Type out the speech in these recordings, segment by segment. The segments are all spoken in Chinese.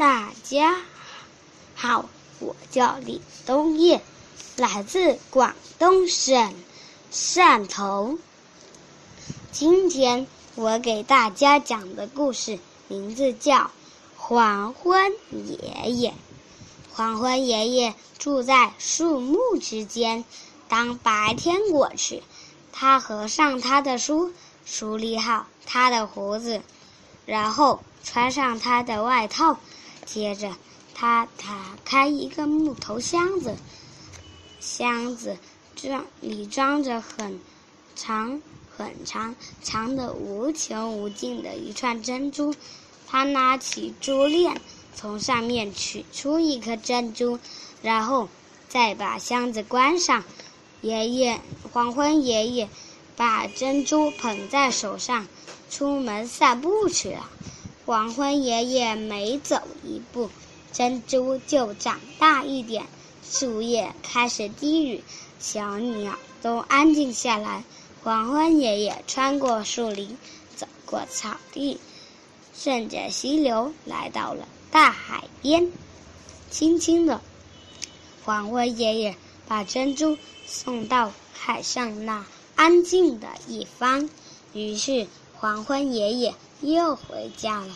大家好，我叫李东业，来自广东省汕头。今天我给大家讲的故事名字叫《黄昏爷爷》。黄昏爷爷住在树木之间。当白天过去，他合上他的书，梳理好他的胡子，然后穿上他的外套。接着，他打开一个木头箱子，箱子装里装着很长、很长、长的无穷无尽的一串珍珠。他拿起珠链，从上面取出一颗珍珠，然后再把箱子关上。爷爷，黄昏爷爷把珍珠捧在手上，出门散步去了。黄昏爷爷每走一步，珍珠就长大一点，树叶开始低语，小鸟都安静下来。黄昏爷爷穿过树林，走过草地，顺着溪流来到了大海边。轻轻的，黄昏爷爷把珍珠送到海上那安静的一方。于是，黄昏爷爷。又回家了，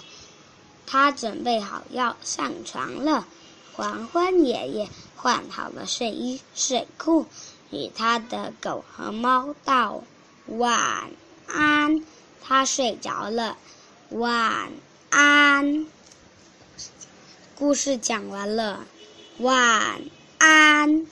他准备好要上床了。黄昏爷爷换好了睡衣睡裤，与他的狗和猫道晚安。他睡着了，晚安。故事讲完了，晚安。